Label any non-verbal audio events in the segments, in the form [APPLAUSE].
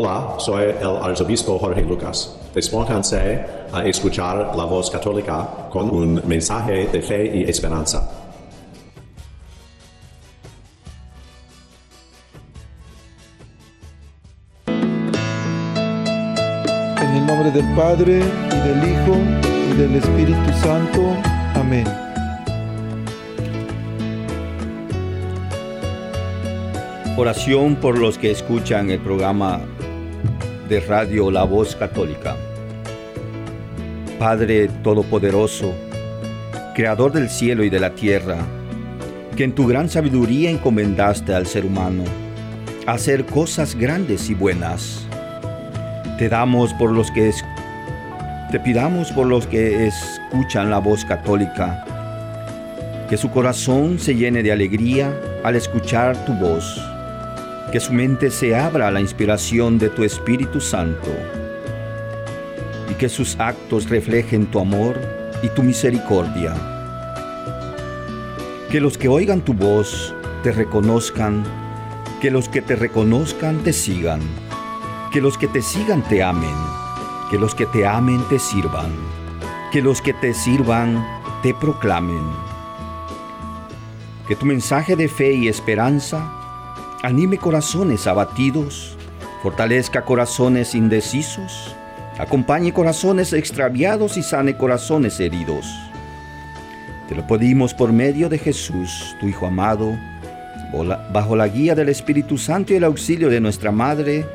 Hola, soy el arzobispo Jorge Lucas. Despónganse a escuchar la voz católica con un mensaje de fe y esperanza. En el nombre del Padre, y del Hijo, y del Espíritu Santo. Amén. Oración por los que escuchan el programa de radio La Voz Católica. Padre Todopoderoso, Creador del cielo y de la tierra, que en tu gran sabiduría encomendaste al ser humano hacer cosas grandes y buenas. Te damos por los que te pidamos por los que escuchan la voz católica, que su corazón se llene de alegría al escuchar tu voz que su mente se abra a la inspiración de tu Espíritu Santo y que sus actos reflejen tu amor y tu misericordia. Que los que oigan tu voz te reconozcan, que los que te reconozcan te sigan, que los que te sigan te amen, que los que te amen te sirvan, que los que te sirvan te proclamen. Que tu mensaje de fe y esperanza anime corazones abatidos, fortalezca corazones indecisos, acompañe corazones extraviados y sane corazones heridos. Te lo pedimos por medio de Jesús, tu Hijo amado, bajo la guía del Espíritu Santo y el auxilio de nuestra Madre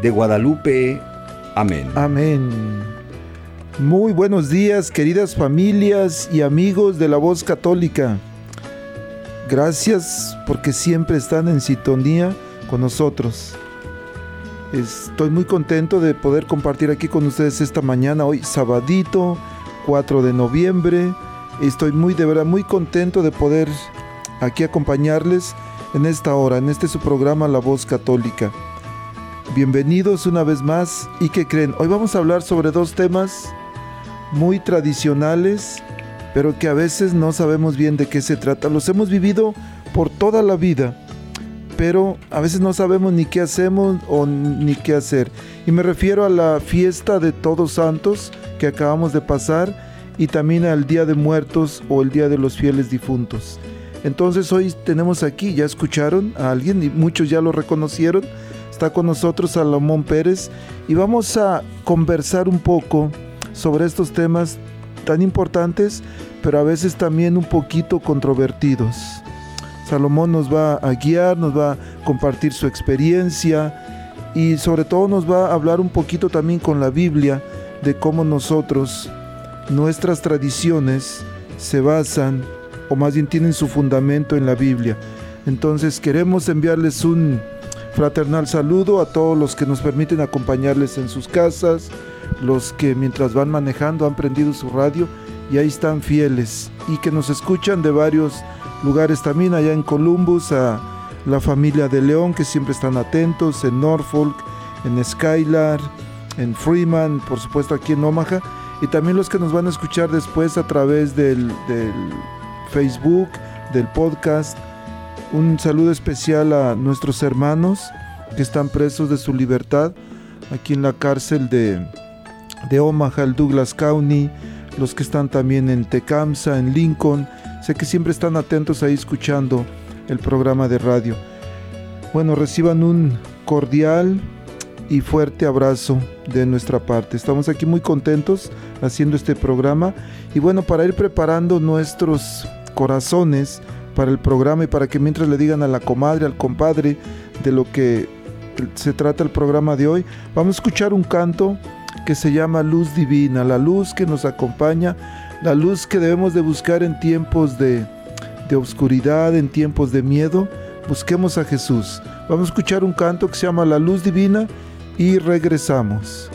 de Guadalupe. Amén. Amén. Muy buenos días, queridas familias y amigos de la voz católica. Gracias porque siempre están en sintonía con nosotros. Estoy muy contento de poder compartir aquí con ustedes esta mañana, hoy sabadito, 4 de noviembre. Estoy muy de verdad muy contento de poder aquí acompañarles en esta hora, en este su programa La Voz Católica. Bienvenidos una vez más y que creen, hoy vamos a hablar sobre dos temas muy tradicionales pero que a veces no sabemos bien de qué se trata. Los hemos vivido por toda la vida, pero a veces no sabemos ni qué hacemos o ni qué hacer. Y me refiero a la fiesta de Todos Santos que acabamos de pasar y también al Día de Muertos o el Día de los Fieles Difuntos. Entonces hoy tenemos aquí, ya escucharon a alguien y muchos ya lo reconocieron, está con nosotros Salomón Pérez y vamos a conversar un poco sobre estos temas tan importantes, pero a veces también un poquito controvertidos. Salomón nos va a guiar, nos va a compartir su experiencia y sobre todo nos va a hablar un poquito también con la Biblia de cómo nosotros, nuestras tradiciones se basan o más bien tienen su fundamento en la Biblia. Entonces queremos enviarles un fraternal saludo a todos los que nos permiten acompañarles en sus casas, los que mientras van manejando han prendido su radio y ahí están fieles y que nos escuchan de varios lugares también allá en Columbus, a la familia de León que siempre están atentos, en Norfolk, en Skylar, en Freeman, por supuesto aquí en Omaha y también los que nos van a escuchar después a través del, del Facebook, del podcast. Un saludo especial a nuestros hermanos que están presos de su libertad aquí en la cárcel de, de Omaha, el Douglas County, los que están también en Tecamsa, en Lincoln. Sé que siempre están atentos ahí escuchando el programa de radio. Bueno, reciban un cordial y fuerte abrazo de nuestra parte. Estamos aquí muy contentos haciendo este programa y bueno, para ir preparando nuestros corazones para el programa y para que mientras le digan a la comadre, al compadre de lo que se trata el programa de hoy, vamos a escuchar un canto que se llama luz divina, la luz que nos acompaña, la luz que debemos de buscar en tiempos de, de oscuridad, en tiempos de miedo. Busquemos a Jesús. Vamos a escuchar un canto que se llama La luz divina y regresamos.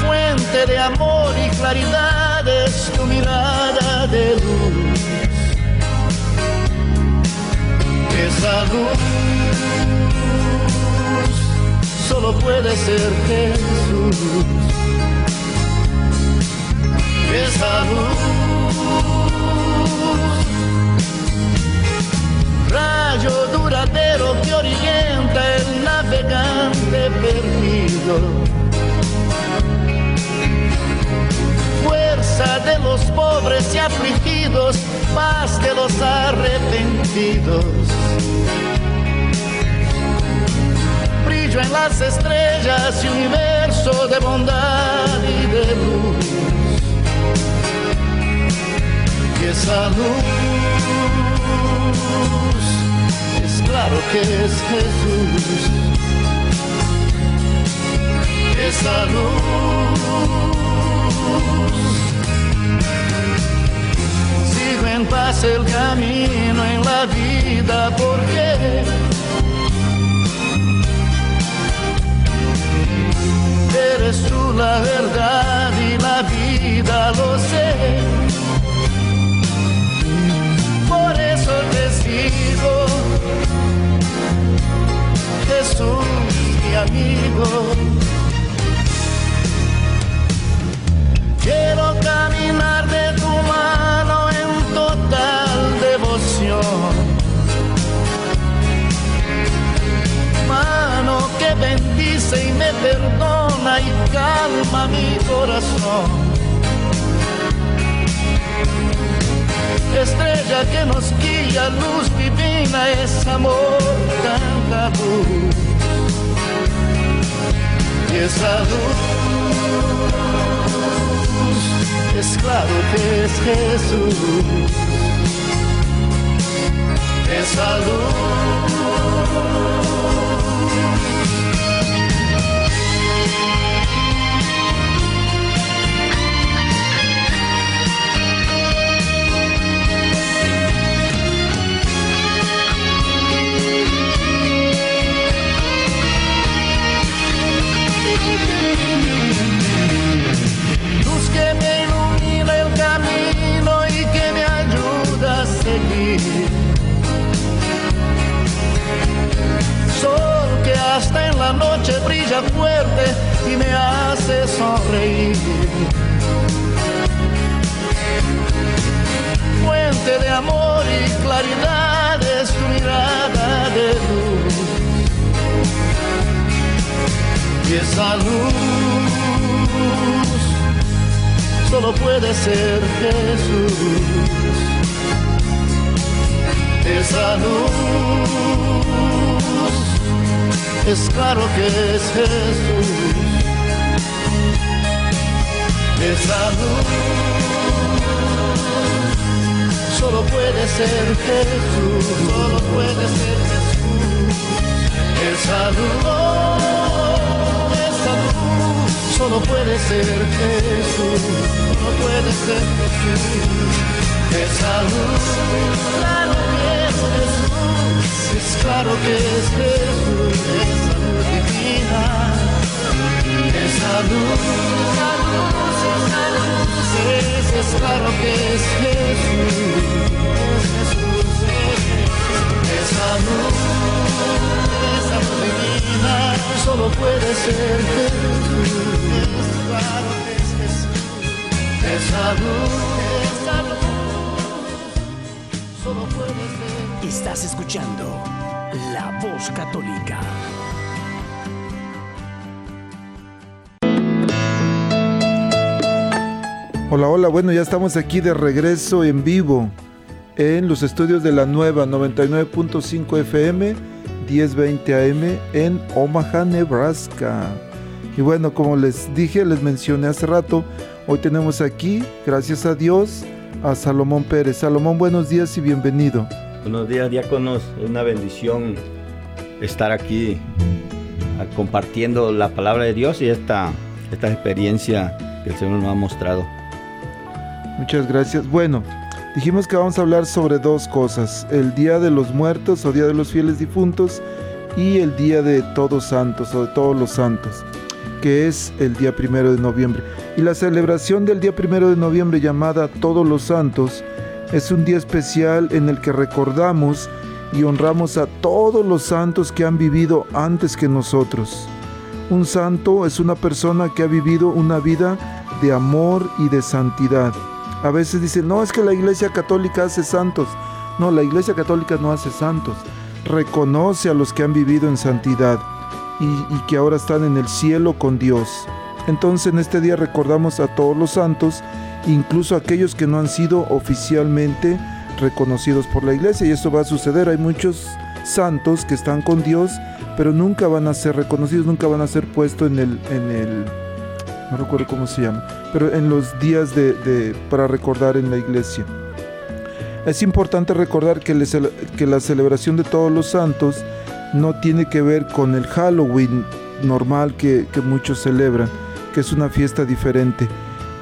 Fuente de amor y claridad es tu mirada de luz. Esa luz solo puede ser Jesús. Esa luz, rayo duradero que orienta el navegante perdido. Fuerza de los pobres y afligidos, paz de los arrepentidos en las estrellas y universo de bondad y de luz. Esa luz es claro que es Jesús. Esa luz sigo en paz el camino en la vida porque eres tú la verdad y la vida, lo sé. Sigo, Jesús, mi amigo. Quiero caminar de tu mano en total devoción mano que bendice y me perdona y calma mi corazón. Estrella que nos guía, luz divina, es amor tanta luz. Y esa luz es claro que es Jesús. Esa luz Luz hasta en la noche brilla fuerte y me hace sonreír. Fuente de amor y claridad es tu mirada de luz. Y esa luz solo puede ser Jesús. Esa luz es claro que es Jesús. Esa luz. Solo puede ser Jesús, solo puede ser Jesús. Esa luz, esa luz. Solo puede ser Jesús, solo puede ser Jesús. Esa luz, claro que es Jesús, es claro que es Jesús, es, claro que es Jesús, es Jesús, es. Esa luz, esa divina, solo puede ser Jesús, es claro que es Jesús. Esa luz, esa luz, solo puede ser Estás escuchando La Voz Católica. Hola, hola, bueno, ya estamos aquí de regreso en vivo en los estudios de la nueva 99.5 FM 1020 AM en Omaha, Nebraska. Y bueno, como les dije, les mencioné hace rato, hoy tenemos aquí, gracias a Dios, a Salomón Pérez. Salomón, buenos días y bienvenido. Buenos días, diáconos. Es una bendición estar aquí ah, compartiendo la palabra de Dios y esta, esta experiencia que el Señor nos ha mostrado. Muchas gracias. Bueno, dijimos que vamos a hablar sobre dos cosas, el Día de los Muertos o Día de los Fieles Difuntos y el Día de Todos Santos o de Todos los Santos, que es el día primero de noviembre. Y la celebración del día primero de noviembre llamada Todos los Santos es un día especial en el que recordamos y honramos a todos los santos que han vivido antes que nosotros. Un santo es una persona que ha vivido una vida de amor y de santidad. A veces dicen, no, es que la Iglesia Católica hace santos. No, la Iglesia Católica no hace santos. Reconoce a los que han vivido en santidad y, que ahora están en el cielo con Dios. Entonces en este día recordamos a todos los santos, incluso aquellos que no han sido oficialmente reconocidos por la iglesia. Y esto va a suceder. Hay muchos santos que están con Dios, pero nunca van a ser reconocidos, nunca van a ser puestos en el, en el no recuerdo cómo se llama, pero en los días de, para recordar en la iglesia. Es importante recordar que, la celebración de todos los santos no tiene que ver con el Halloween normal que, muchos celebran, que es una fiesta diferente.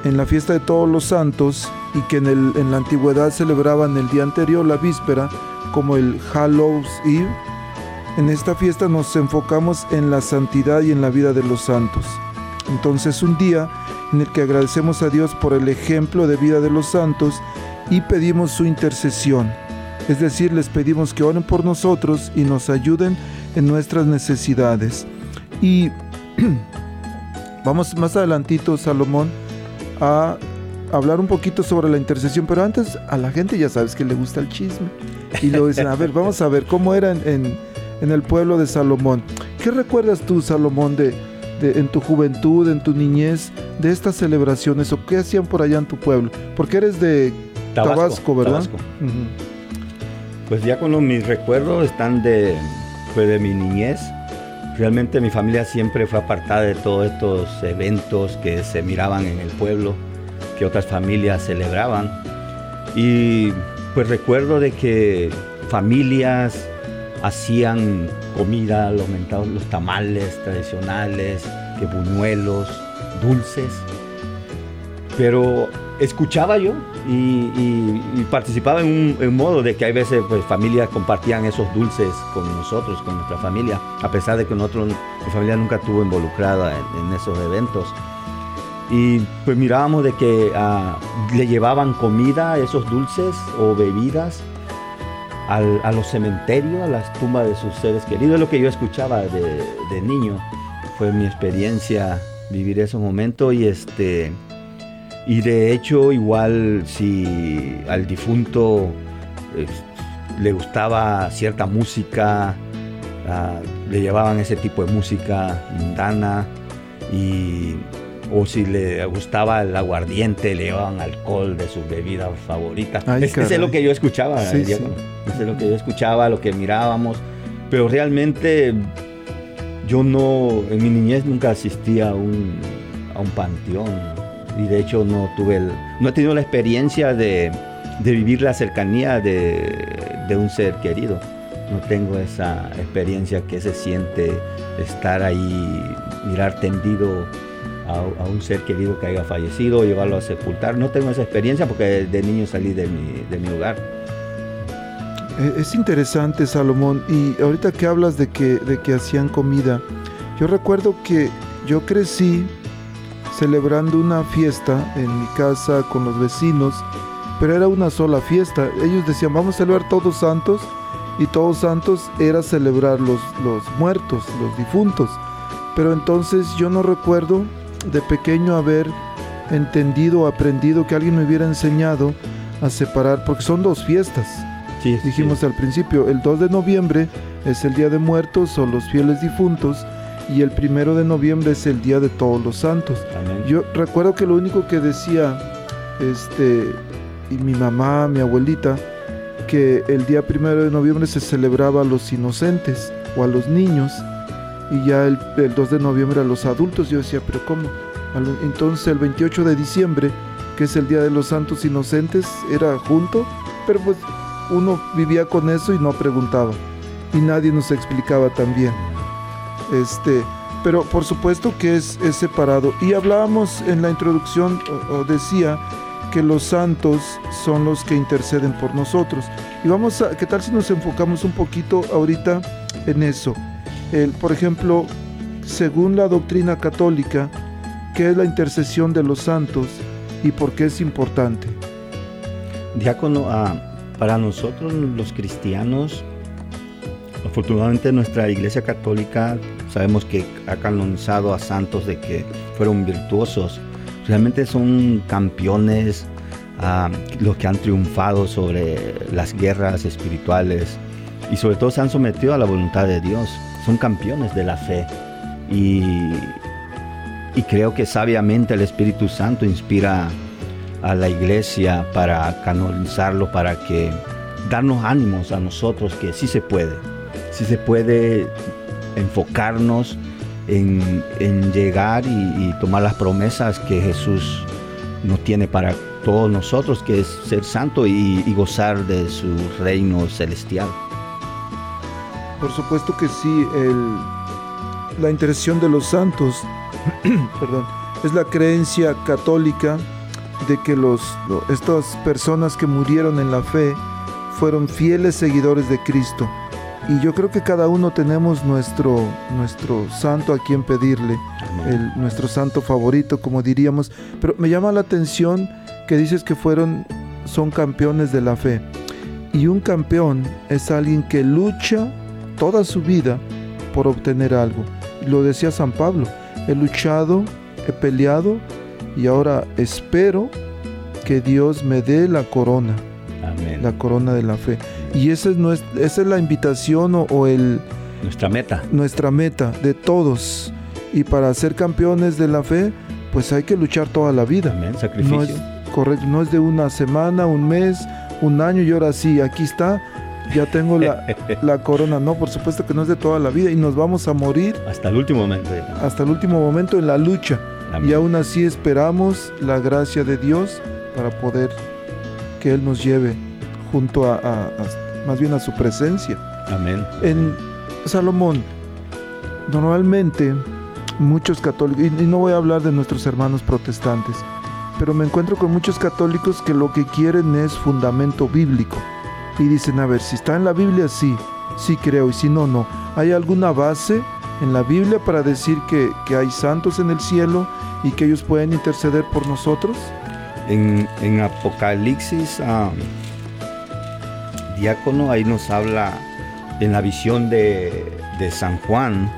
En la fiesta de todos los santos y que en, en la antigüedad celebraban el día anterior, la víspera, como el Hallows Eve, en esta fiesta nos enfocamos en la santidad y en la vida de los santos. Entonces un día en el que agradecemos a Dios por el ejemplo de vida de los santos y pedimos su intercesión. Es decir, les pedimos que oren por nosotros y nos ayuden en nuestras necesidades. Y [CLEARS THROAT] vamos más adelantito, Salomón, a hablar un poquito sobre la intercesión, pero antes a la gente ya sabes que le gusta el chisme. Y luego dicen, a ver, vamos a ver cómo era en, en- en el pueblo de Salomón. ¿Qué recuerdas tú, Salomón, de, de- en tu juventud, en tu niñez, de estas celebraciones o qué hacían por allá en tu pueblo? Porque eres de Tabasco, ¿verdad? Tabasco. Pues ya cuando mis recuerdos están de, pues de mi niñez, realmente mi familia siempre fue apartada de todos estos eventos que se miraban en el pueblo, que otras familias celebraban. Y pues recuerdo de que familias hacían comida, los mentados, los tamales tradicionales, que buñuelos, dulces. Pero escuchaba yo y, participaba en un, modo de que hay veces pues familias compartían esos dulces con nosotros, con nuestra familia, a pesar de que nosotros, mi familia nunca estuvo involucrada en, en esos eventos. Y pues mirábamos de que ah, le llevaban comida, esos dulces o bebidas al- a los cementerios, a las tumbas de sus seres queridos. Es lo que yo escuchaba de, de niño. Fue mi experiencia vivir esos momentos y este... Y de hecho, igual si al difunto le gustaba cierta música, ah, le llevaban ese tipo de música mundana, y, o si le gustaba el aguardiente, le llevaban alcohol de sus bebidas favoritas. Ay, Es- Ese es lo que yo escuchaba, Sí. Eso es lo que yo escuchaba, lo que mirábamos, pero realmente yo no, en mi niñez nunca asistí a un, a un panteón y de hecho no tuve, el- no he tenido la experiencia de, de vivir la cercanía de, de un ser querido. No tengo esa experiencia que se siente estar ahí, mirar tendido a, a un ser querido que haya fallecido, llevarlo a sepultar. No tengo esa experiencia porque de niño salí de mi, de mi hogar. Eh, Es interesante, Salomón, y ahorita que hablas de que, de que hacían comida, yo recuerdo que yo crecí celebrando una fiesta en mi casa con los vecinos, pero era una sola fiesta. Ellos decían, vamos a celebrar todos santos, y todos santos era celebrar los, los muertos, los difuntos. Pero entonces yo no recuerdo de pequeño haber entendido o aprendido que alguien me hubiera enseñado a separar, porque son dos fiestas. Sí, Dijimos al principio, el 2 de noviembre es el Día de Muertos o los fieles difuntos y el primero de noviembre es el Día de Todos los Santos. Amén. Yo recuerdo que lo único que decía, este, y mi mamá, mi abuelita, que el día primero de noviembre se celebraba a los inocentes o a los niños y ya el, el 2 de noviembre a los adultos. Yo decía, pero ¿cómo? Entonces el 28 de diciembre, que es el Día de los Santos Inocentes, era junto, pero pues uno vivía con eso y no preguntaba y nadie nos explicaba también. Este, pero por supuesto que es, es separado. Y hablábamos en la introducción, o decía que los santos son los que interceden por nosotros. Y vamos a, ¿qué tal si nos enfocamos un poquito ahorita en eso? El, por ejemplo, según la doctrina católica, ¿qué es la intercesión de los santos y por qué es importante? Diácono, ah, para nosotros los cristianos, afortunadamente nuestra Iglesia Católica sabemos que ha canonizado a santos de que fueron virtuosos. Realmente son campeones, ah, los que han triunfado sobre las guerras espirituales y sobre todo se han sometido a la voluntad de Dios. Son campeones de la fe y, y creo que sabiamente el Espíritu Santo inspira a la iglesia para canonizarlo, para que darnos ánimos a nosotros que sí se puede, sí se puede enfocarnos en, en llegar y, tomar las promesas que Jesús nos tiene para todos nosotros, que es ser santo y gozar de su reino celestial. Por supuesto que sí, el- la intercesión de los santos, [CLEARS THROAT] perdón, es la creencia católica de que los, lo- estas personas que murieron en la fe fueron fieles seguidores de Cristo. Y yo creo que cada uno tenemos nuestro, nuestro santo a quien pedirle, el- nuestro santo favorito, como diríamos. Pero me llama la atención que dices que fueron, son campeones de la fe. Y un campeón es alguien que lucha toda su vida por obtener algo. Lo decía San Pablo, he luchado, he peleado y ahora espero que Dios me dé la corona, Amén. la corona de la fe. Y esa es, nues- esa es la invitación o, o el, Nuestra meta. nuestra meta de todos. Y para ser campeones de la fe, pues hay que luchar toda la vida. Amén. No Sacrificio. es correcto, no es de una semana, un mes, un año y ahora sí, aquí está, ya tengo la, [LAUGHS] la corona. No, por supuesto que no es de toda la vida y nos vamos a morir Hasta el último momento. hasta el último momento en la lucha. Amén. Y aún así esperamos la gracia de Dios para poder que Él nos lleve junto a, a- a- más bien a su presencia. Amén. En Salomón, normalmente muchos católicos, y y no voy a hablar de nuestros hermanos protestantes, pero me encuentro con muchos católicos que lo que quieren es fundamento bíblico. Y dicen, a ver, si está en la Biblia, sí, sí creo, y si no, no. ¿Hay alguna base en la Biblia para decir que, que hay santos en el cielo y que ellos pueden interceder por nosotros? En, en Apocalipsis, ah, diácono, ahí nos habla en la visión de, de San Juan,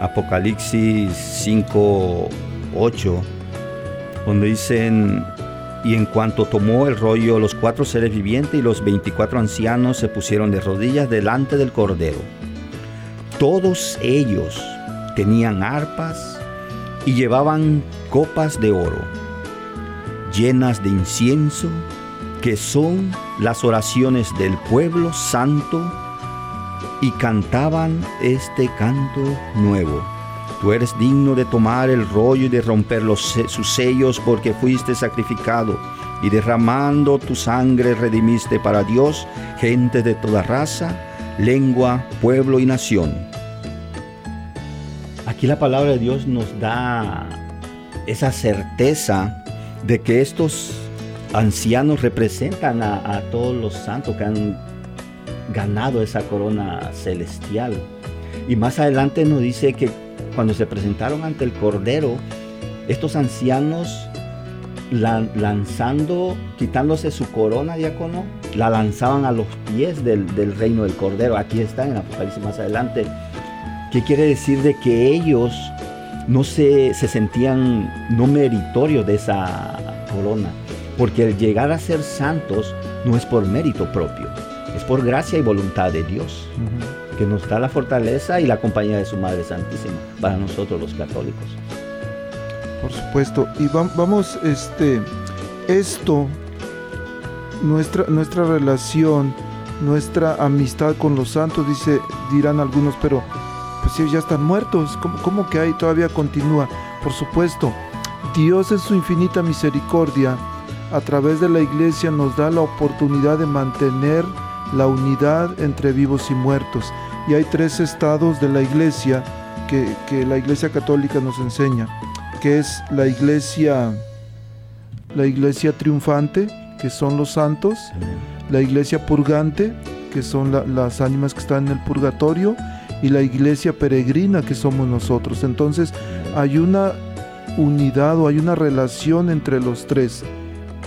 Apocalipsis 5, 8, donde dicen, y en cuanto tomó el rollo, los cuatro seres vivientes y los 24 ancianos se pusieron de rodillas delante del Cordero. Todos ellos tenían arpas y llevaban copas de oro llenas de incienso, que son las oraciones del pueblo santo, y cantaban este canto nuevo. Tú eres digno de tomar el rollo y de romper los sus sellos porque fuiste sacrificado y derramando tu sangre redimiste para Dios gente de toda raza, lengua, pueblo y nación. Aquí la palabra de Dios nos da esa certeza de que estos ancianos representan a, a todos los santos que han ganado esa corona celestial. Y más adelante nos dice que cuando se presentaron ante el Cordero, estos ancianos lan- lanzando, quitándose su corona, diácono, la lanzaban a los pies del, reino del Cordero. Aquí está en Apocalipsis más adelante. ¿Qué quiere decir de que ellos no se, se sentían no meritorios de esa corona? Porque el llegar a ser santos no es por mérito propio, es por gracia y voluntad de Dios, que nos da la fortaleza y la compañía de su Madre Santísima para nosotros los católicos. Por supuesto. Y va- vamos, este, esto, nuestra, nuestra relación, nuestra amistad con los santos, dice, dirán algunos, pero pues ellos ya están muertos. ¿Cómo, cómo que ahí todavía continúa? Por supuesto, Dios en su infinita misericordia, a través de la iglesia nos da la oportunidad de mantener la unidad entre vivos y muertos. Y hay tres estados de la iglesia que, que la Iglesia Católica nos enseña, que es la Iglesia, la Iglesia triunfante, que son los santos, la Iglesia purgante, que son la- las ánimas que están en el purgatorio, y la Iglesia peregrina, que somos nosotros. Entonces hay una unidad o hay una relación entre los tres.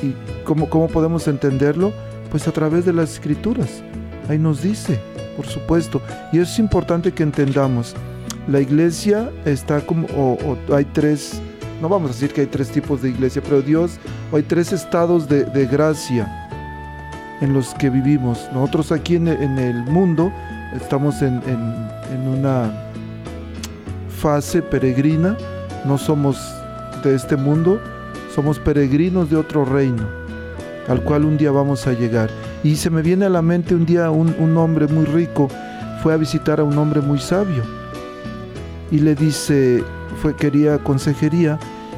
¿Y cómo, cómo podemos entenderlo? Pues a través de las escrituras. Ahí nos dice, por supuesto. Y eso es importante que entendamos. La iglesia está como, o, hay tres, no vamos a decir que hay tres tipos de iglesia, pero Dios, o hay tres estados de, gracia en los que vivimos. Nosotros aquí en, el mundo estamos en una fase peregrina, no somos de este mundo, somos peregrinos de otro reino, al cual un día vamos a llegar. Y se me viene a la mente un día un, un hombre muy rico fue a visitar a un hombre muy sabio y le dice, fue, quería consejería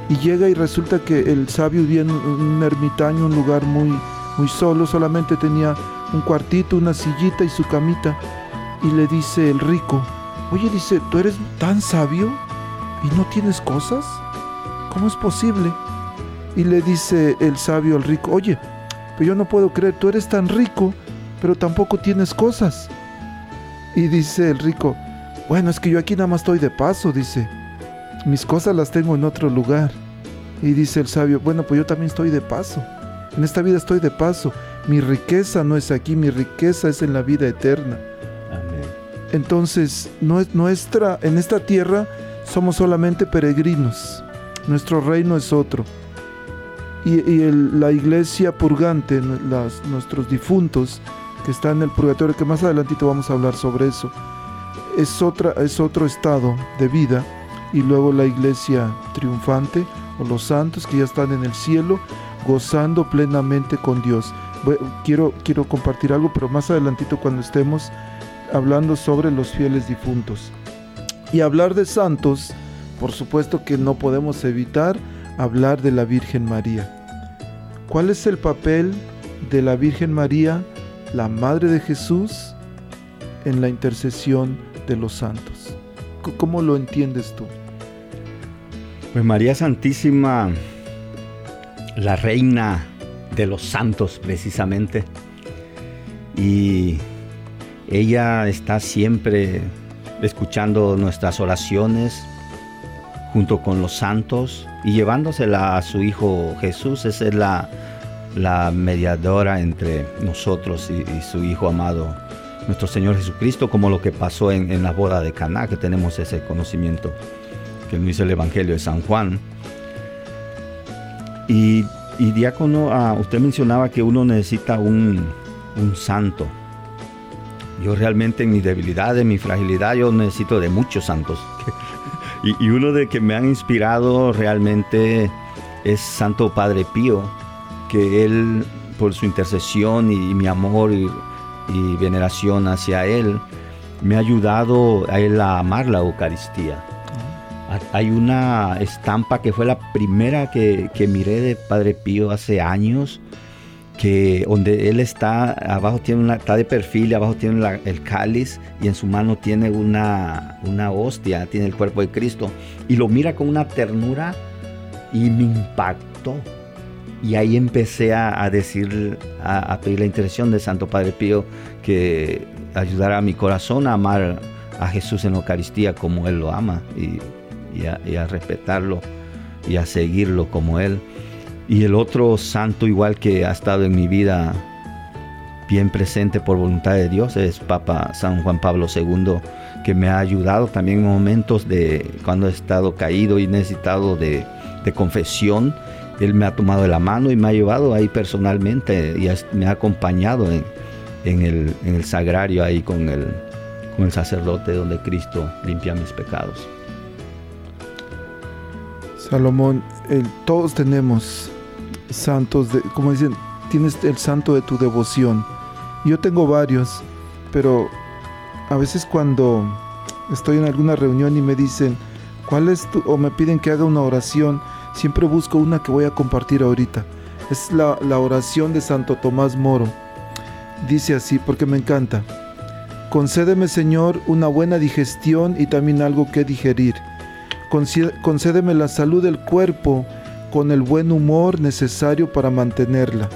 y llega y resulta que el sabio vivía en un, ermitaño, un lugar muy, muy solo, solamente tenía un cuartito, una sillita y su camita y le dice el rico, oye, dice, ¿tú eres tan sabio y no tienes cosas? ¿Cómo es posible? Y le dice el sabio al rico, oye, pero yo no puedo creer, tú eres tan rico, pero tampoco tienes cosas. Y dice el rico, bueno, es que yo aquí nada más estoy de paso, dice, mis cosas las tengo en otro lugar. Y dice el sabio, bueno, pues yo también estoy de paso, en esta vida estoy de paso, mi riqueza no es aquí, mi riqueza es en la vida eterna. Amén. Entonces, nue- nuestra, en esta tierra somos solamente peregrinos. Nuestro reino es otro. Y, la iglesia purgante, las- nuestros difuntos que están en el purgatorio, que más adelantito vamos a hablar sobre eso, es, otra, es otro estado de vida. Y luego la iglesia triunfante o los santos que ya están en el cielo gozando plenamente con Dios. Quiero, quiero compartir algo, pero más adelantito cuando estemos hablando sobre los fieles difuntos. Y hablar de santos, por supuesto que no podemos evitar hablar de la Virgen María. ¿Cuál es el papel de la Virgen María, la Madre de Jesús, en la intercesión de los santos? ¿Cómo lo entiendes tú? Pues María Santísima, la reina de los santos precisamente. Y ella está siempre escuchando nuestras oraciones junto con los santos y llevándosela a su Hijo Jesús. Esa es la, la mediadora entre nosotros y, su Hijo amado, nuestro Señor Jesucristo, como lo que pasó en, en la boda de Caná, que tenemos ese conocimiento que nos dice el Evangelio de San Juan. Y, y diácono, ah, usted mencionaba que uno necesita un, un santo. Yo realmente en mi debilidad, en mi fragilidad, yo necesito de muchos santos. [LAUGHS] y, y uno de que me han inspirado realmente es Santo Padre Pío, que él, por su intercesión y, mi amor y, y veneración hacia él, me ha ayudado a él a amar la Eucaristía. Hay una estampa que fue la primera que, que miré de Padre Pío hace años, que donde él está, abajo tiene una, está de perfil, abajo tiene la- el cáliz y en su mano tiene una, una hostia, tiene el cuerpo de Cristo. Y lo mira con una ternura y me impactó. Y ahí empecé a, a decir, a, a pedir la intercesión de Santo Padre Pío que ayudara a mi corazón a amar a Jesús en la Eucaristía como Él lo ama y, y a, y a respetarlo y a seguirlo como Él. Y el otro santo igual que ha estado en mi vida bien presente por voluntad de Dios es Papa San Juan Pablo II, que me ha ayudado también en momentos de cuando he estado caído y necesitado de, de confesión. Él me ha tomado de la mano y me ha llevado ahí personalmente y me ha acompañado en, en el, en el sagrario ahí con el, con el sacerdote donde Cristo limpia mis pecados. Salomón, todos tenemos santos, de, como dicen, tienes el santo de tu devoción. Yo tengo varios, pero a veces cuando estoy en alguna reunión y me dicen, ¿cuál es tu? o me piden que haga una oración, siempre busco una que voy a compartir ahorita. Es la, la oración de Santo Tomás Moro. Dice así, porque me encanta. Concédeme, Señor, una buena digestión y también algo que digerir. Concédeme la salud del cuerpo con el buen humor necesario para mantenerla.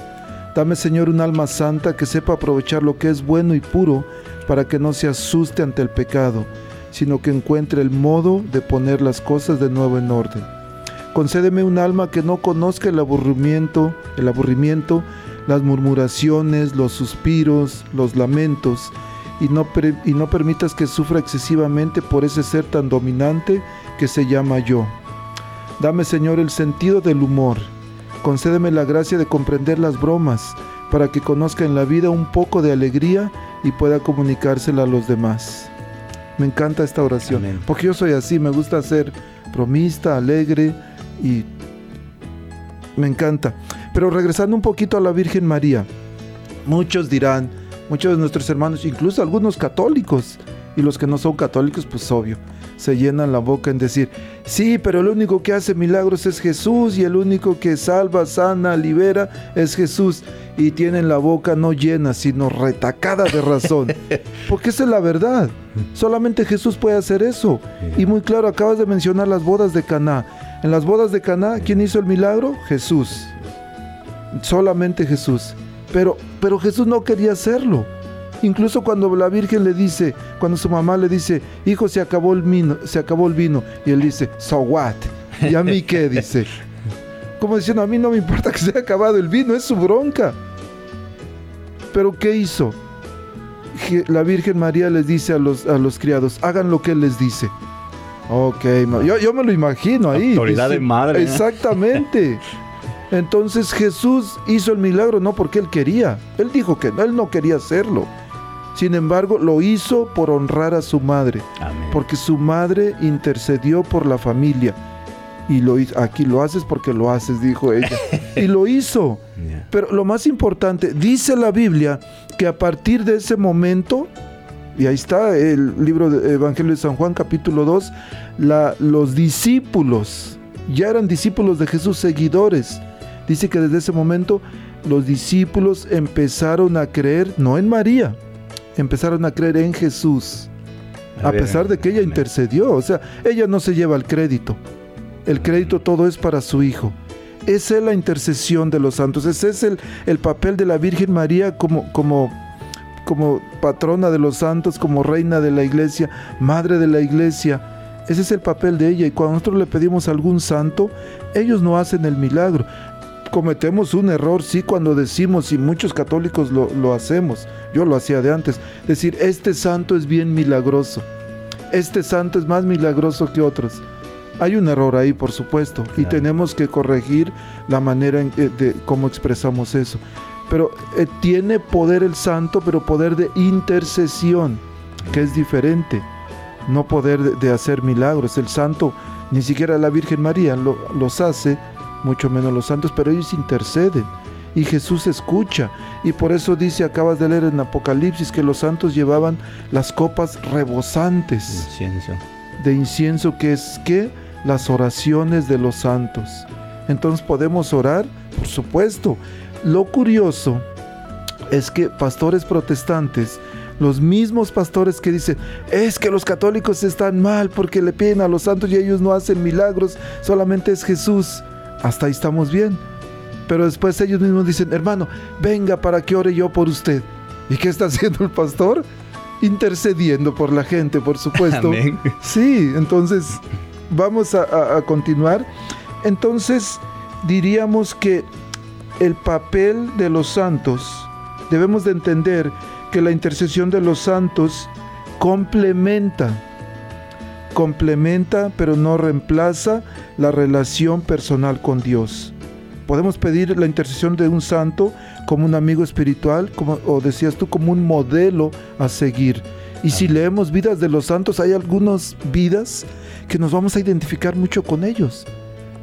Dame, Señor, un alma santa que sepa aprovechar lo que es bueno y puro para que no se asuste ante el pecado, sino que encuentre el modo de poner las cosas de nuevo en orden. Concédeme un alma que no conozca el aburrimiento, el aburrimiento, las murmuraciones, los suspiros, los lamentos, y no, y no permitas que sufra excesivamente por ese ser tan dominante que se llama yo. Dame, Señor, el sentido del humor. Concédeme la gracia de comprender las bromas, para que conozca en la vida un poco de alegría y pueda comunicársela a los demás. Me encanta esta oración, porque yo soy así, me gusta ser bromista, alegre y me encanta. Pero regresando un poquito a la Virgen María, muchos dirán, muchos de nuestros hermanos, incluso algunos católicos, y los que no son católicos, pues obvio, se llenan la boca en decir, sí, pero el único que hace milagros es Jesús y el único que salva, sana, libera es Jesús. Y tienen la boca no llena, sino retacada de razón. [LAUGHS] Porque esa es la verdad. Solamente Jesús puede hacer eso. Y muy claro, acabas de mencionar las bodas de Caná. En las bodas de Caná, ¿quién hizo el milagro? Jesús. Solamente Jesús. Pero, pero Jesús no quería hacerlo. Incluso cuando la Virgen le dice, cuando su mamá le dice, hijo, se acabó el vino, se acabó el vino, y él dice, so what? ¿Y a mí qué? [LAUGHS] Dice. Como diciendo, a mí no me importa que se haya acabado el vino, es su bronca. Pero ¿qué hizo? La Virgen María les dice a los, a los criados, hagan lo que él les dice. Ok, yo, yo me lo imagino ahí. Autoridad de madre. Exactamente. [LAUGHS] Entonces Jesús hizo el milagro no porque él quería. Él dijo que él no quería hacerlo. Sin embargo, lo hizo por honrar a su madre, porque su madre intercedió por la familia. Y lo hizo, aquí lo haces porque lo haces, dijo ella. [LAUGHS] y lo hizo. Pero lo más importante, dice la Biblia que a partir de ese momento, y ahí está el libro de Evangelio de San Juan capítulo 2, los discípulos, ya eran discípulos de Jesús, seguidores. Dice que desde ese momento los discípulos empezaron a creer, no en María, empezaron a creer en Jesús, a, pesar de que ella intercedió. O sea, ella no se lleva el crédito. El crédito todo es para su Hijo. Esa es la intercesión de los santos. Ese es el, el papel de la Virgen María como, como, como patrona de los santos, como reina de la iglesia, madre de la iglesia. Ese es el papel de ella. Y cuando nosotros le pedimos a algún santo, ellos no hacen el milagro cometemos un error, sí, cuando decimos, y muchos católicos lo, hacemos, yo lo hacía de antes, decir, este santo es bien milagroso, este santo es más milagroso que otros. Hay un error ahí, por supuesto, y tenemos que corregir la manera en, de cómo expresamos eso. Pero eh, tiene poder el santo, pero poder de intercesión, que es diferente. No poder de, hacer milagros. El santo, ni siquiera la Virgen María los hace, mucho menos los santos, pero ellos interceden y Jesús escucha. Y por eso dice, acabas de leer en Apocalipsis, que los santos llevaban las copas rebosantes de incienso, que es que las oraciones de los santos. Entonces podemos orar, por supuesto. Lo curioso es que pastores protestantes, los mismos pastores que dicen, es que los católicos están mal porque le piden a los santos y ellos no hacen milagros, solamente es Jesús hasta ahí estamos bien. Pero después ellos mismos dicen, hermano, venga para que ore yo por usted. ¿Y qué está [LAUGHS] haciendo el pastor? Intercediendo por la gente, por supuesto. Sí, entonces vamos a, a continuar. Entonces diríamos que el papel de los santos, debemos de entender que la intercesión de los santos complementa complementa pero no reemplaza la relación personal con Dios. Podemos pedir la intercesión de un santo como un amigo espiritual, como, o decías tú, como un modelo a seguir. Y si leemos vidas de los santos, hay algunas vidas que nos vamos a identificar mucho con ellos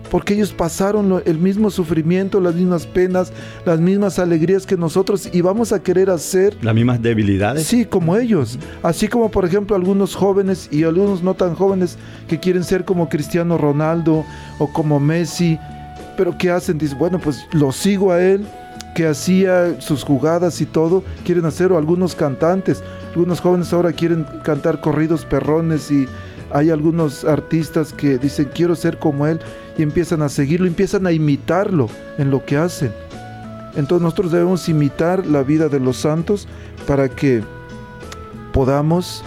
porque ellos pasaron el mismo sufrimiento, las mismas penas, las mismas alegrías que nosotros y vamos a querer hacer las mismas debilidades. Sí, como ellos. Así como por ejemplo algunos jóvenes y algunos no tan jóvenes que quieren ser como Cristiano Ronaldo o como Messi, pero ¿qué hacen? Dicen, bueno, pues lo sigo a él que hacía sus jugadas y todo, quieren hacer, o algunos cantantes, Algunos jóvenes ahora quieren cantar corridos perrones y hay algunos artistas que dicen quiero ser como él y empiezan a seguirlo, empiezan a imitarlo en lo que hacen. Entonces nosotros debemos imitar la vida de los santos para que podamos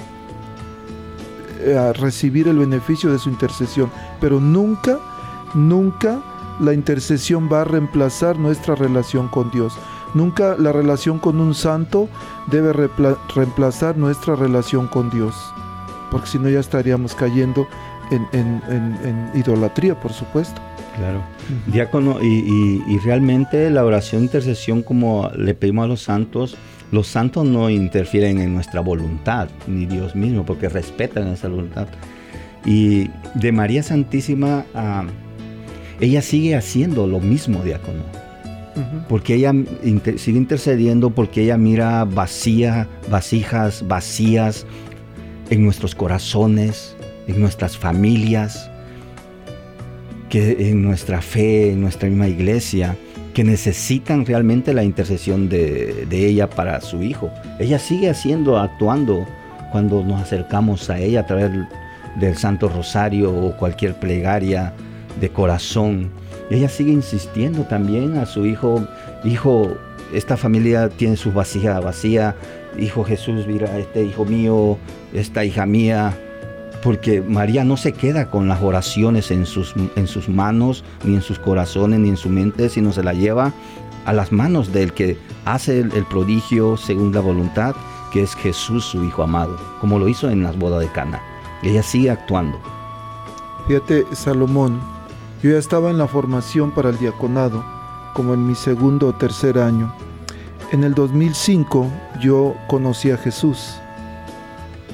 eh, recibir el beneficio de su intercesión. Pero nunca, nunca la intercesión va a reemplazar nuestra relación con Dios. Nunca la relación con un santo debe reemplazar nuestra relación con Dios. Porque si no ya estaríamos cayendo en, idolatría, por supuesto. Claro. Diácono, y, realmente la oración de intercesión, como le pedimos a los santos, los santos no interfieren en nuestra voluntad, ni Dios mismo, porque respetan esa voluntad. Y de María Santísima, ah, ella sigue haciendo lo mismo, diácono. Porque ella sigue intercediendo, porque ella mira vacía, vasijas vacías en nuestros corazones, en nuestras familias, que en nuestra fe, en nuestra misma iglesia, que necesitan realmente la intercesión de, ella para su hijo. Ella sigue haciendo, actuando cuando nos acercamos a ella a través del Santo Rosario o cualquier plegaria de corazón. Ella sigue insistiendo también a su hijo, hijo, esta familia tiene su vasija vacía, hijo Jesús, mira, este hijo mío, esta hija mía, porque María no se queda con las oraciones en sus, en sus manos, ni en sus corazones, ni en su mente, sino se la lleva a las manos del que hace el, prodigio según la voluntad, que es Jesús, su Hijo amado, como lo hizo en las bodas de Cana. Ella sigue actuando. Fíjate, Salomón, yo ya estaba en la formación para el diaconado, como en mi segundo o tercer año. En el 2005 yo conocí a Jesús.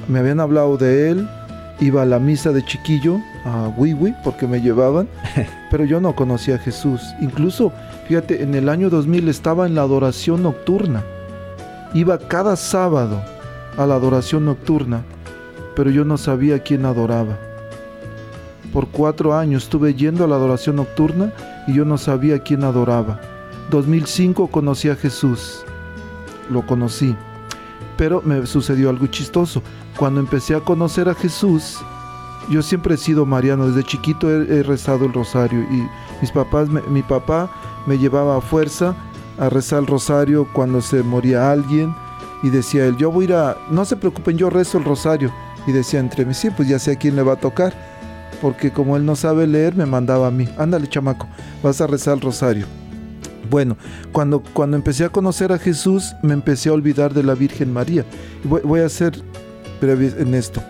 Me habían hablado de él, iba a la misa de chiquillo, a Wiwi, porque me llevaban, [LAUGHS] pero yo no conocía a Jesús. Incluso, fíjate, en el año 2000 estaba en la adoración nocturna. Iba cada sábado a la adoración nocturna, pero yo no sabía quién adoraba. Por cuatro años estuve yendo a la adoración nocturna y yo no sabía quién adoraba. 2005 conocí a Jesús. Lo conocí. Pero me sucedió algo chistoso. Cuando empecé a conocer a Jesús, yo siempre he sido mariano. Desde chiquito he, rezado el rosario y mis papás, mi papá me llevaba a fuerza a rezar el rosario cuando se moría alguien y decía él, yo voy a ir a, no se preocupen, yo rezo el rosario. Y decía entre mí, sí, pues ya sé a quién le va a tocar porque como él no sabe leer, me mandaba a mí, ándale chamaco, vas a rezar el rosario. Bueno, cuando, cuando empecé a conocer a Jesús, me empecé a olvidar de la Virgen María. Voy, voy a ser breve en esto.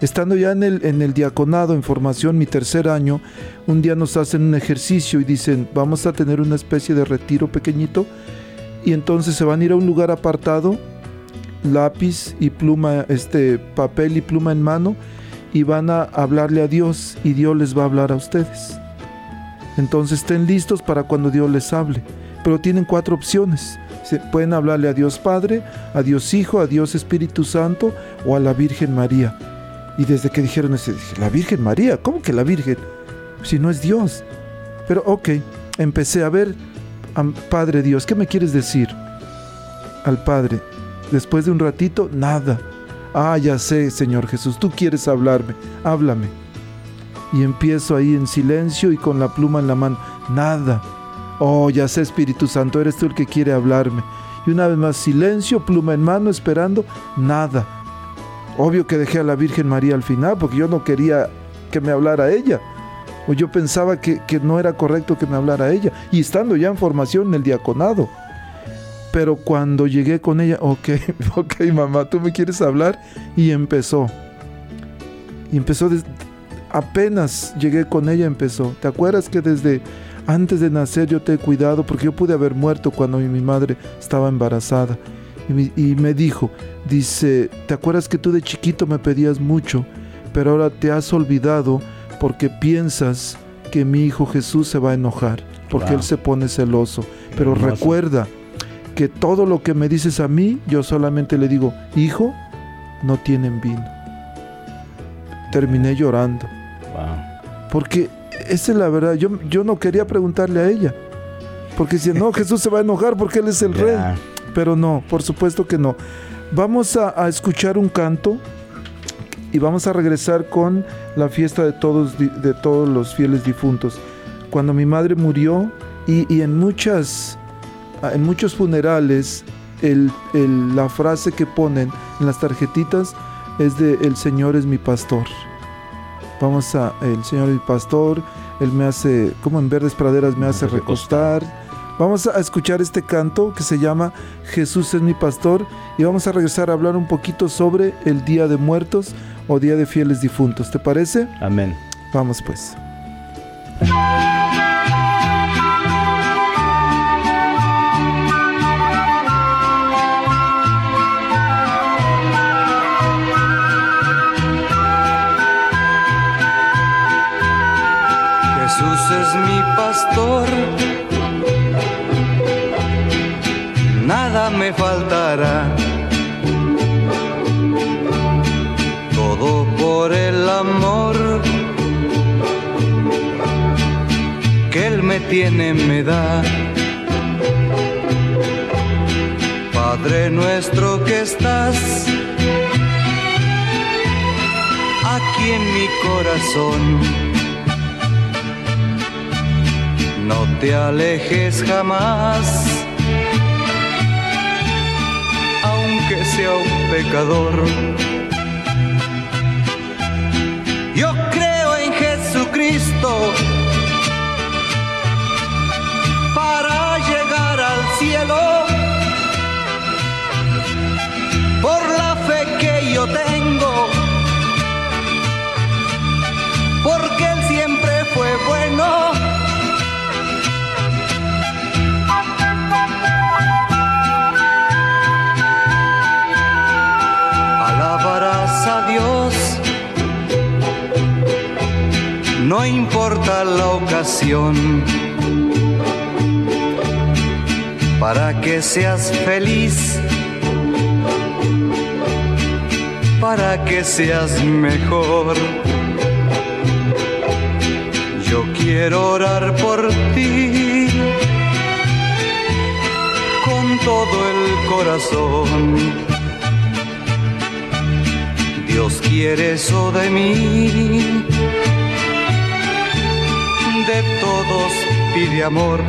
Estando ya en el, en el diaconado, en formación, mi tercer año, un día nos hacen un ejercicio y dicen, vamos a tener una especie de retiro pequeñito, y entonces se van a ir a un lugar apartado, lápiz y pluma, este papel y pluma en mano, y van a hablarle a Dios y Dios les va a hablar a ustedes. Entonces estén listos para cuando Dios les hable. Pero tienen cuatro opciones. Se pueden hablarle a Dios Padre, a Dios Hijo, a Dios Espíritu Santo o a la Virgen María. Y desde que dijeron eso, dije, la Virgen María, ¿cómo que la Virgen? Si no es Dios. Pero ok, empecé a ver, Padre Dios, ¿qué me quieres decir? Al Padre. Después de un ratito, nada. Ah, ya sé, Señor Jesús, tú quieres hablarme, háblame. Y empiezo ahí en silencio y con la pluma en la mano. Nada. Oh, ya sé, Espíritu Santo, eres tú el que quiere hablarme. Y una vez más, silencio, pluma en mano, esperando. Nada. Obvio que dejé a la Virgen María al final, porque yo no quería que me hablara ella. O yo pensaba que, que no era correcto que me hablara ella. Y estando ya en formación en el diaconado. Pero cuando llegué con ella, [LAUGHS] ok, ok, mamá, tú me quieres hablar. Y empezó. Y empezó, apenas llegué con ella, empezó. ¿Te acuerdas que desde antes de nacer yo te he cuidado? Porque yo pude haber muerto cuando mi madre estaba embarazada. Y me, dijo, dice, ¿te acuerdas que tú de chiquito me pedías mucho? Pero ahora te has olvidado porque piensas que mi hijo Jesús se va a enojar, porque él se pone celoso. Pero recuerda, que todo lo que me dices a mí, yo solamente le digo, hijo, no tienen vino. Terminé llorando. Porque esa es la verdad. Yo, yo no quería preguntarle a ella. Porque si no, [LAUGHS] Jesús se va a enojar porque Él es el rey. Pero no, por supuesto que no. Vamos a, a escuchar un canto y vamos a regresar con la fiesta de todos, de todos los fieles difuntos. Cuando mi madre murió y, y en muchas en muchos funerales el- el- la frase que ponen en las tarjetitas es de el Señor es mi pastor. Vamos a el Señor es mi pastor, él me hace como en verdes praderas me hace recostar. Vamos a escuchar este canto que se llama Jesús es mi pastor y vamos a regresar a hablar un poquito sobre el Día de Muertos o Día de Fieles Difuntos. ¿Te parece? Amén. Vamos pues. Tiene, me da. Padre nuestro que estás aquí en mi corazón. No te alejes jamás, aunque sea un pecador. Yo creo en Jesucristo Por la fe que yo tengo, porque Él siempre fue bueno. alabarás a Dios. No importa la ocasión, que seas feliz, para que seas mejor. Yo quiero orar por ti con todo el corazón. Dios quiere eso de mí. De todos pide amor.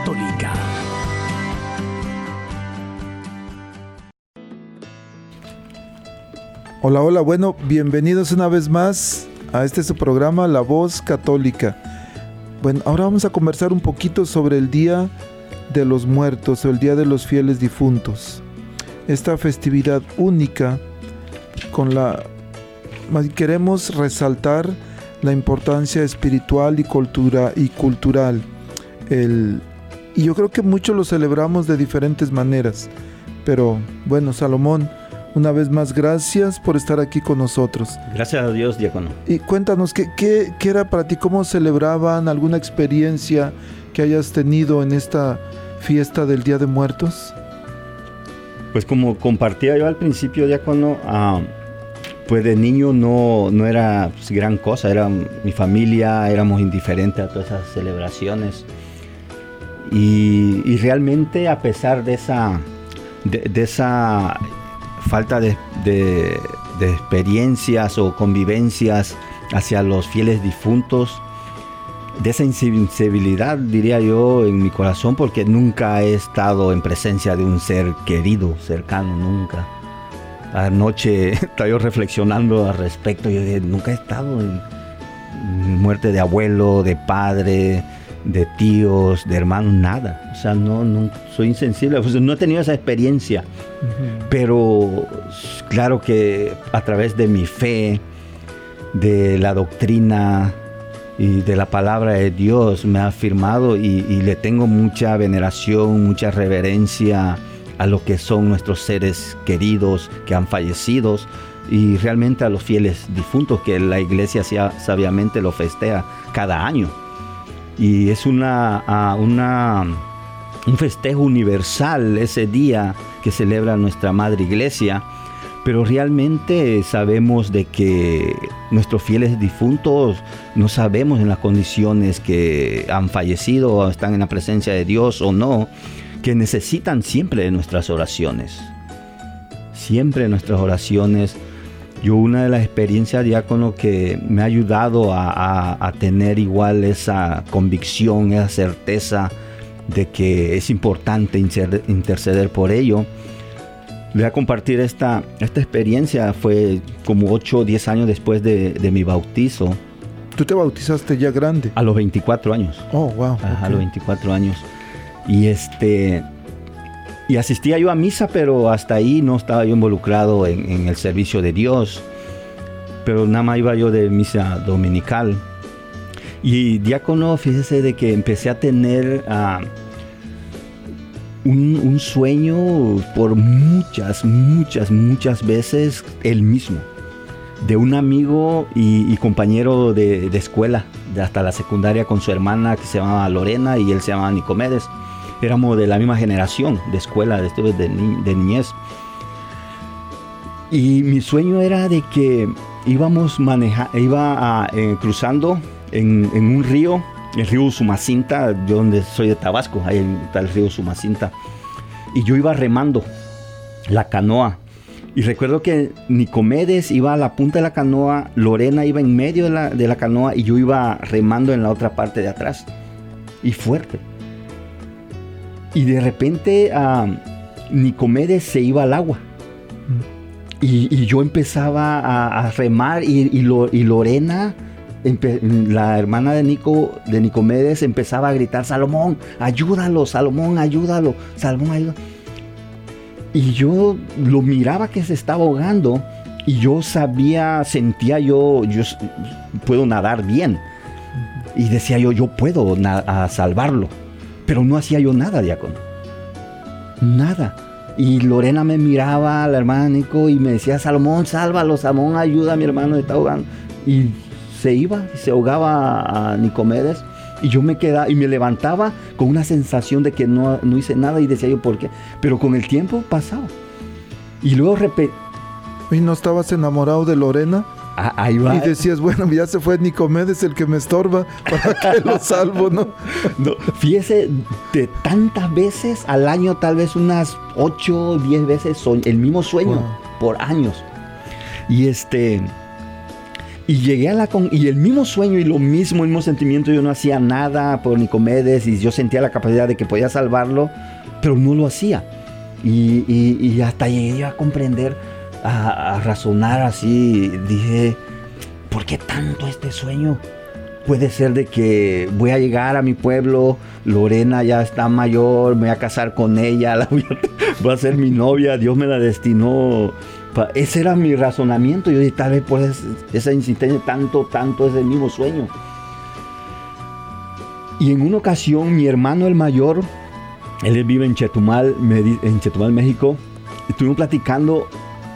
Católica. Hola, hola, bueno, bienvenidos una vez más a este su programa La Voz Católica. Bueno, ahora vamos a conversar un poquito sobre el Día de los Muertos el Día de los Fieles Difuntos. Esta festividad única con la queremos resaltar la importancia espiritual y cultura y cultural. El, y yo creo que muchos lo celebramos de diferentes maneras. Pero bueno, Salomón, una vez más, gracias por estar aquí con nosotros. Gracias a Dios, diácono. Y cuéntanos, ¿qué, qué, qué era para ti? ¿Cómo celebraban? ¿Alguna experiencia que hayas tenido en esta fiesta del Día de Muertos? Pues como compartía yo al principio, diácono, ah, pues de niño no, no era pues, gran cosa, era mi familia, éramos indiferentes a todas esas celebraciones. Y, realmente a pesar de esa, de, esa falta de, de- de experiencias o convivencias hacia los fieles difuntos, de esa insensibilidad, diría yo, en mi corazón, porque nunca he estado en presencia de un ser querido, cercano, nunca. Anoche [LAUGHS] estaba yo reflexionando al respecto, yo dije, nunca he estado en muerte de abuelo, de padre, de tíos, de hermanos, nada. O sea, no, no soy insensible, no he tenido esa experiencia. Pero claro que a través de mi fe, de la doctrina y de la palabra de Dios me ha afirmado y, y le tengo mucha veneración, mucha reverencia a lo que son nuestros seres queridos que han fallecido y realmente a los fieles difuntos que la iglesia sia- sabiamente lo festea cada año. Y es una, un festejo universal ese día que celebra nuestra madre iglesia, pero realmente sabemos de que nuestros fieles difuntos no sabemos en las condiciones que han fallecido o están en la presencia de Dios o no, que necesitan siempre de nuestras oraciones. Siempre nuestras oraciones. Yo una de las experiencias diácono que me ha ayudado a, a- a tener igual esa convicción, esa certeza de que es importante inter- interceder por ello. Voy a compartir esta, esta experiencia, fue como 8 o 10 años después de, de mi bautizo, Tú te bautizaste ya grande. a los 24 años. Oh, wow. Ajá, a los 24 años. Y este. Y asistía yo a misa, pero hasta ahí no estaba yo involucrado en, en el servicio de Dios. Pero nada más iba yo de misa dominical. Y diácono, fíjese de que empecé a tener ah, un, un sueño por muchas, muchas, muchas veces el mismo. De un amigo y, y compañero de, de escuela, de hasta la secundaria con su hermana que se llamaba Lorena y él se llamaba Nicomedes. Éramos de la misma generación de escuela, de, niñez. Y mi sueño era de que íbamos maneja, iba a, eh, cruzando en, un río, el río Sumacinta, yo donde soy de Tabasco, ahí está el río Sumacinta. Y yo iba remando la canoa. Y recuerdo que Nicomedes iba a la punta de la canoa, Lorena iba en medio de la canoa y yo iba remando en la otra parte de atrás. Y fuerte. Y de repente ah, Nicomedes se iba al agua. Y, y yo empezaba a, a remar y, y Lo- y Lorena, empe- la hermana de, Nico, de Nicomedes, empezaba a gritar, Salomón, ayúdalo, Salomón, ayúdalo, Salomón, ayúdalo. Y yo lo miraba que se estaba ahogando y yo sabía, sentía yo, yo puedo nadar bien. Y decía yo, yo puedo a salvarlo. Pero no hacía yo nada, diácono. Nada. Y Lorena me miraba, la hermana Nico, y me decía, Salomón, sálvalo, Salomón, ayuda a mi hermano, está ahogando. Y se iba, se ahogaba a Nicomedes. Y yo me quedaba y me levantaba con una sensación de que no, no hice nada y decía yo, ¿por qué? Pero con el tiempo pasaba. Y luego repetí, ¿Y no estabas enamorado de Lorena? Ahí va. Y decías, bueno, ya se fue Nicomedes el que me estorba, ¿para qué lo [LAUGHS] salvo, no? No, fíjese, de tantas veces al año, tal vez unas 8 o 10 veces, el mismo sueño Wow. por años. Y este. Y llegué a la. con- y el mismo sueño y lo mismo, el mismo sentimiento. Yo no hacía nada por Nicomedes y yo sentía la capacidad de que podía salvarlo, pero no lo hacía. Y, y- y hasta llegué a comprender, a, razonar así. Dije, ¿por qué tanto este sueño? Puede ser de que voy a llegar a mi pueblo, Lorena ya está mayor, me voy a casar con ella, [LAUGHS] la voy, a, va a ser mi novia, Dios me la destinó. Ese era mi razonamiento. Yo dije, tal vez por es- esa insistencia, tanto, tanto es el mismo sueño. Y en una ocasión, mi hermano el mayor, él vive en Chetumal, en Chetumal, México, estuvimos platicando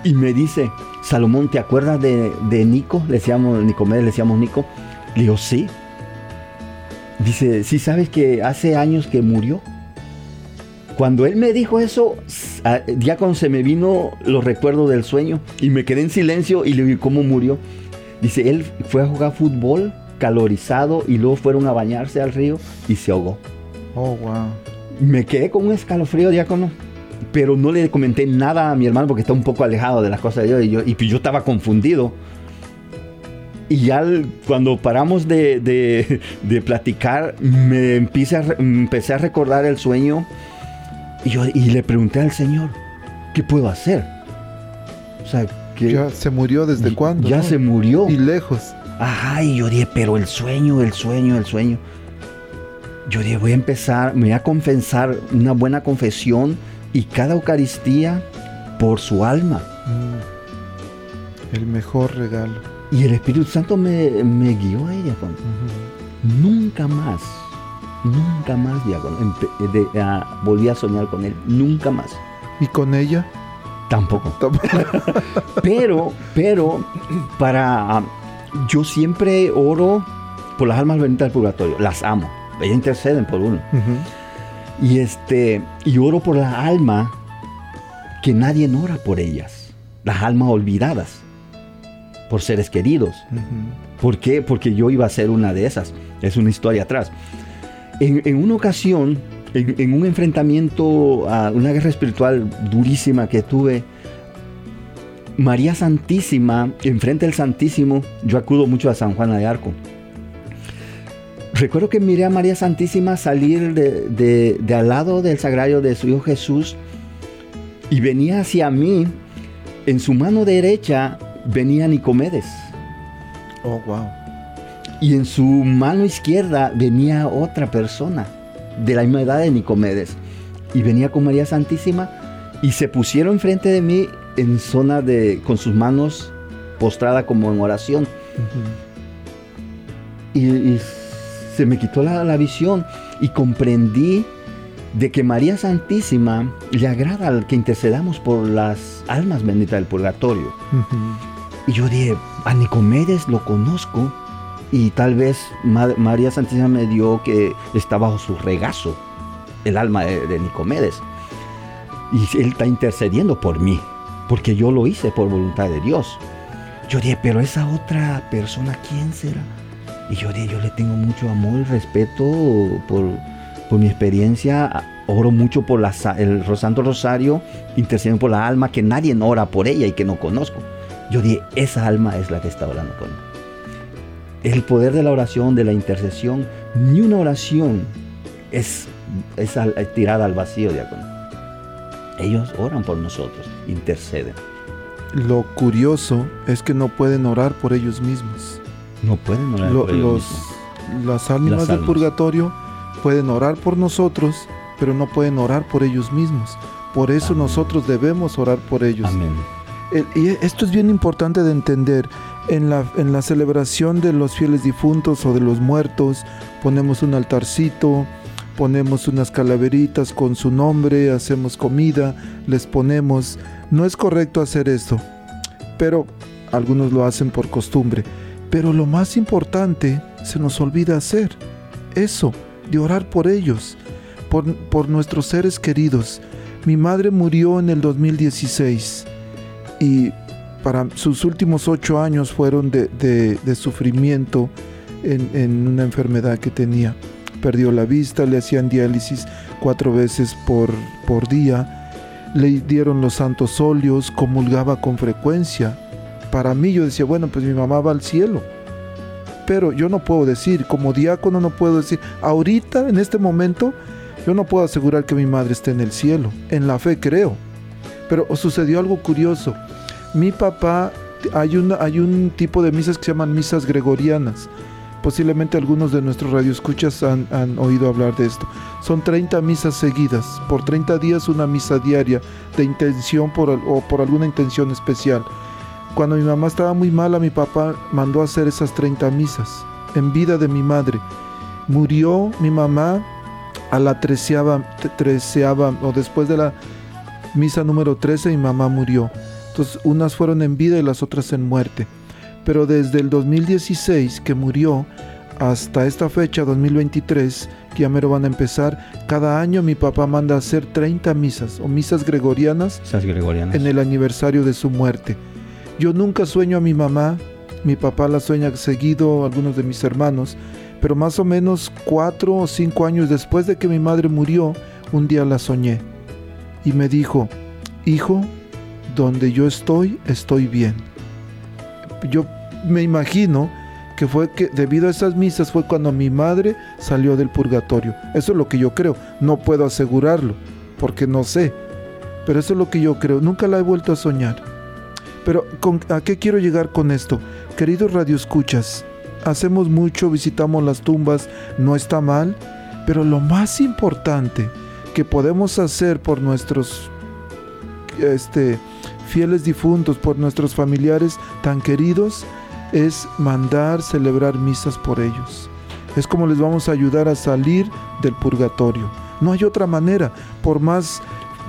y me dice, Salomón, ¿te acuerdas de, de Nico? Le decíamos, Nicomedes, le decíamos Nico. Le digo, sí. Dice, sí sabes que hace años que murió. Cuando él me dijo eso, s- a- ya cuando se me vino los recuerdos del sueño y me quedé en silencio y le digo, ¿cómo murió? Dice, él fue a jugar fútbol calorizado y luego fueron a bañarse al río y se ahogó. Oh, wow. me quedé con un escalofrío, diácono, pero no le comenté nada a mi hermano porque está un poco alejado de las cosas de Dios y yo, y pues yo estaba confundido. Y ya cuando paramos de, de- de platicar, me empecé a, empecé a recordar el sueño y, yo, y le pregunté al Señor, ¿qué puedo hacer? O sea, que Ya se murió desde cuándo. ya no? se murió. Y lejos. Ajá, y yo dije, pero el sueño, el sueño, el sueño. Yo dije, voy a empezar, me voy a confesar una buena confesión y cada Eucaristía por su alma. Mm. El mejor regalo. Y el Espíritu Santo me, me guió a ella. Ujú. Nunca más, nunca más, diácono, de- volví a soñar con él, nunca más. ¿Y con ella? Tampoco. Tampoco. [LAUGHS] Pero, pero, para. yo siempre oro por las almas benditas del purgatorio. Las amo. Ellas interceden por uno. Ujú. Y este. Y oro por la alma que nadie ora por ellas. Las almas olvidadas. Por seres queridos. ¿Por qué? Porque yo iba a ser una de esas. Es una historia atrás. En, en una ocasión, en, en un enfrentamiento, a una guerra espiritual durísima que tuve, María Santísima, enfrente del Santísimo, yo acudo mucho a San Juan de Arco. Recuerdo que miré a María Santísima salir de, de- de al lado del sagrario de su Hijo Jesús y venía hacia mí. En su mano derecha venía Nicomedes. Oh, wow. Y en su mano izquierda venía otra persona de la misma edad de Nicomedes. Y venía con María Santísima y se pusieron enfrente de mí en zona de, con sus manos postrada como en oración. Y se me quitó la, la visión y comprendí de que María Santísima le agrada al que intercedamos por las almas benditas del purgatorio. Y yo dije, a Nicomedes lo conozco y tal vez Ma- María Santísima me dio que está bajo su regazo, el alma de, de Nicomedes. Y él está intercediendo por mí, porque yo lo hice por voluntad de Dios. Yo dije, pero esa otra persona, ¿quién será? Y yo yo le tengo mucho amor y respeto por, por mi experiencia. Oro mucho por la, el Santo Rosario, intercediendo por la alma, que nadie ora por ella y que no conozco. Yo dije, esa alma es la que está orando mí. El poder de la oración, de la intercesión, ni una oración es, es tirada al vacío, diácono. Ellos oran por nosotros, interceden. Lo curioso es que no pueden orar por ellos mismos. No pueden orar Lo- por ellos los, mismos. las ánimas Las del almas. purgatorio pueden orar por nosotros, pero no pueden orar por ellos mismos. Por eso Amén. nosotros debemos orar por ellos. Amén. El- y esto es bien importante de entender. En la, en la celebración de los fieles difuntos o de los muertos, ponemos un altarcito, ponemos unas calaveritas con su nombre, hacemos comida, les ponemos. No es correcto hacer esto, pero algunos lo hacen por costumbre. Pero lo más importante se nos olvida hacer. Eso, de orar por ellos, por, por nuestros seres queridos. Mi madre murió en el 2016 y para sus últimos ocho años fueron de, de- sufrimiento en, en una enfermedad que tenía. Perdió la vista, le hacían diálisis cuatro veces por, por día, le dieron los santos óleos, comulgaba con frecuencia. Para mí yo decía, bueno, pues mi mamá va al cielo. Pero yo no puedo decir, como diácono no puedo decir, ahorita, en este momento, yo no puedo asegurar que mi madre esté en el cielo. En la fe creo. Pero sucedió algo curioso. Mi papá, hay, hay un tipo de misas que se llaman misas gregorianas. Posiblemente algunos de nuestros radioescuchas han, han oído hablar de esto. Son 30 misas seguidas, por 30 días una misa diaria de intención por, o por alguna intención especial. Cuando mi mamá estaba muy mala, mi papá mandó a hacer esas 30 misas en vida de mi madre. Murió mi mamá a la treceava, treceava o después de la misa número 13 mi mamá murió. Entonces unas fueron en vida y las otras en muerte. Pero desde el 2016 que murió hasta esta fecha, 2023, que ya mero van a empezar, cada año mi papá manda a hacer 30 misas o misas gregorianas gregorianas. en el aniversario de su muerte. Yo nunca sueño a mi mamá, mi papá la sueña seguido, algunos de mis hermanos, pero más o menos cuatro o cinco años después de que mi madre murió, un día la soñé y me dijo, hijo, donde yo estoy, estoy bien. Yo me imagino que fue que debido a esas misas fue cuando mi madre salió del purgatorio. Eso es lo que yo creo. No puedo asegurarlo, porque no sé. Pero eso es lo que yo creo. Nunca la he vuelto a soñar. Pero ¿a qué quiero llegar con esto? Queridos radioescuchas, hacemos mucho, visitamos las tumbas, no está mal, pero lo más importante que podemos hacer por nuestros este, fieles difuntos, por nuestros familiares tan queridos, es mandar celebrar misas por ellos. Es como les vamos a ayudar a salir del purgatorio. No hay otra manera, por más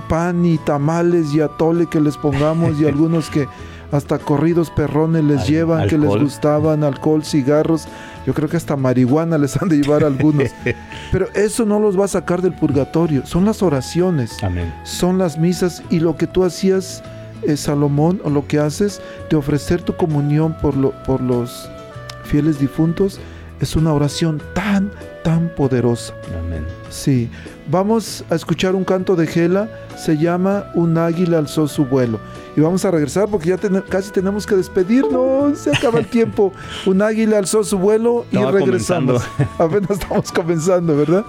pan y tamales y atole que les pongamos y [LAUGHS] algunos que hasta corridos perrones les llevan, que les gustaban, alcohol, cigarros, yo creo que hasta marihuana les han de llevar algunos. [LAUGHS] Pero eso no los va a sacar del purgatorio, son las oraciones, son las misas y lo que tú hacías, eh, Salomón, o lo que haces de ofrecer tu comunión por, lo, por los fieles difuntos, es una oración tan, tan poderosa. Amén. Sí. Vamos a escuchar un canto de Gela, se llama Un águila alzó su vuelo. Y vamos a regresar porque ya casi tenemos que despedirnos, se acaba el tiempo. [LAUGHS] Un águila alzó su vuelo y regresamos. [LAUGHS] Apenas estamos comenzando, ¿verdad?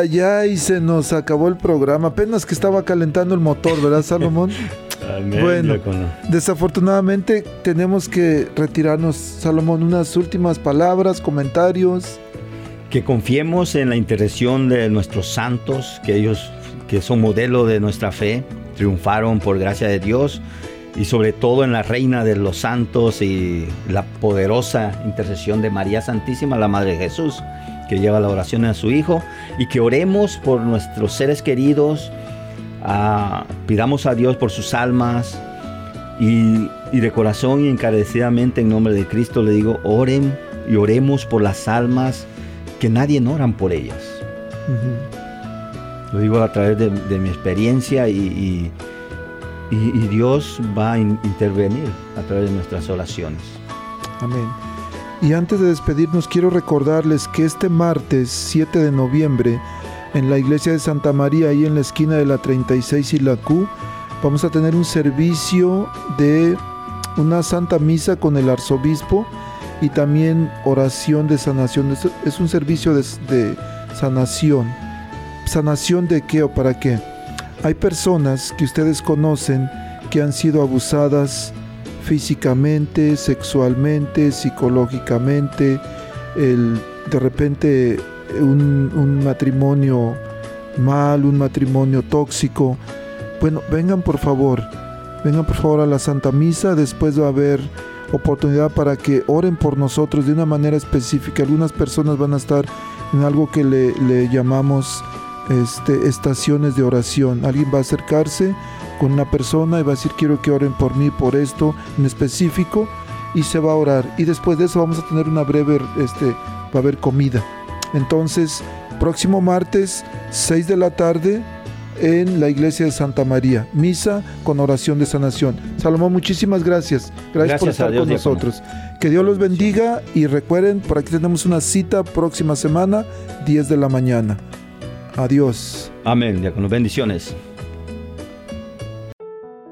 Ay, ay, se nos acabó el programa. Apenas que estaba calentando el motor, ¿verdad, Salomón? [LAUGHS] Bueno, desafortunadamente tenemos que retirarnos, Salomón. Unas últimas palabras, comentarios. Que confiemos en la intercesión de nuestros santos, que ellos, que son modelo de nuestra fe, triunfaron por gracia de Dios y sobre todo en la Reina de los Santos y la poderosa intercesión de María Santísima, la Madre de Jesús, que lleva la oración a su Hijo, y que oremos por nuestros seres queridos, ah, pidamos a Dios por sus almas, y, y de corazón y encarecidamente en nombre de Cristo le digo, oren y oremos por las almas que nadie oran por ellas. Lo digo a través de, de mi experiencia y, y- Dios va a in- intervenir a través de nuestras oraciones. Amén. Y antes de despedirnos, quiero recordarles que este martes 7 de noviembre, en la iglesia de Santa María, ahí en la esquina de la 36 y la Q, vamos a tener un servicio de una santa misa con el arzobispo y también oración de sanación. Es, un servicio de, de sanación. ¿Sanación de qué o para qué? Hay personas que ustedes conocen que han sido abusadas físicamente, sexualmente, psicológicamente, el, de repente un, un matrimonio mal, un matrimonio tóxico. Bueno, vengan por favor, vengan por favor a la Santa Misa, después va a haber oportunidad para que oren por nosotros de una manera específica. Algunas personas van a estar en algo que le, le llamamos este, estaciones de oración. Alguien va a acercarse con una persona y va a decir quiero que oren por mí, por esto en específico y se va a orar. Y después de eso vamos a tener una breve, este, va a haber comida. Entonces, próximo martes, 6 de la tarde, en la iglesia de Santa María. Misa con oración de sanación. Salomón, muchísimas gracias. Gracias, por Gracias estar Dios, con diácono. nosotros. Que Dios los bendiga y recuerden, por aquí tenemos una cita próxima semana, 10 de la mañana. Adiós. Amén, diácono. Bendiciones.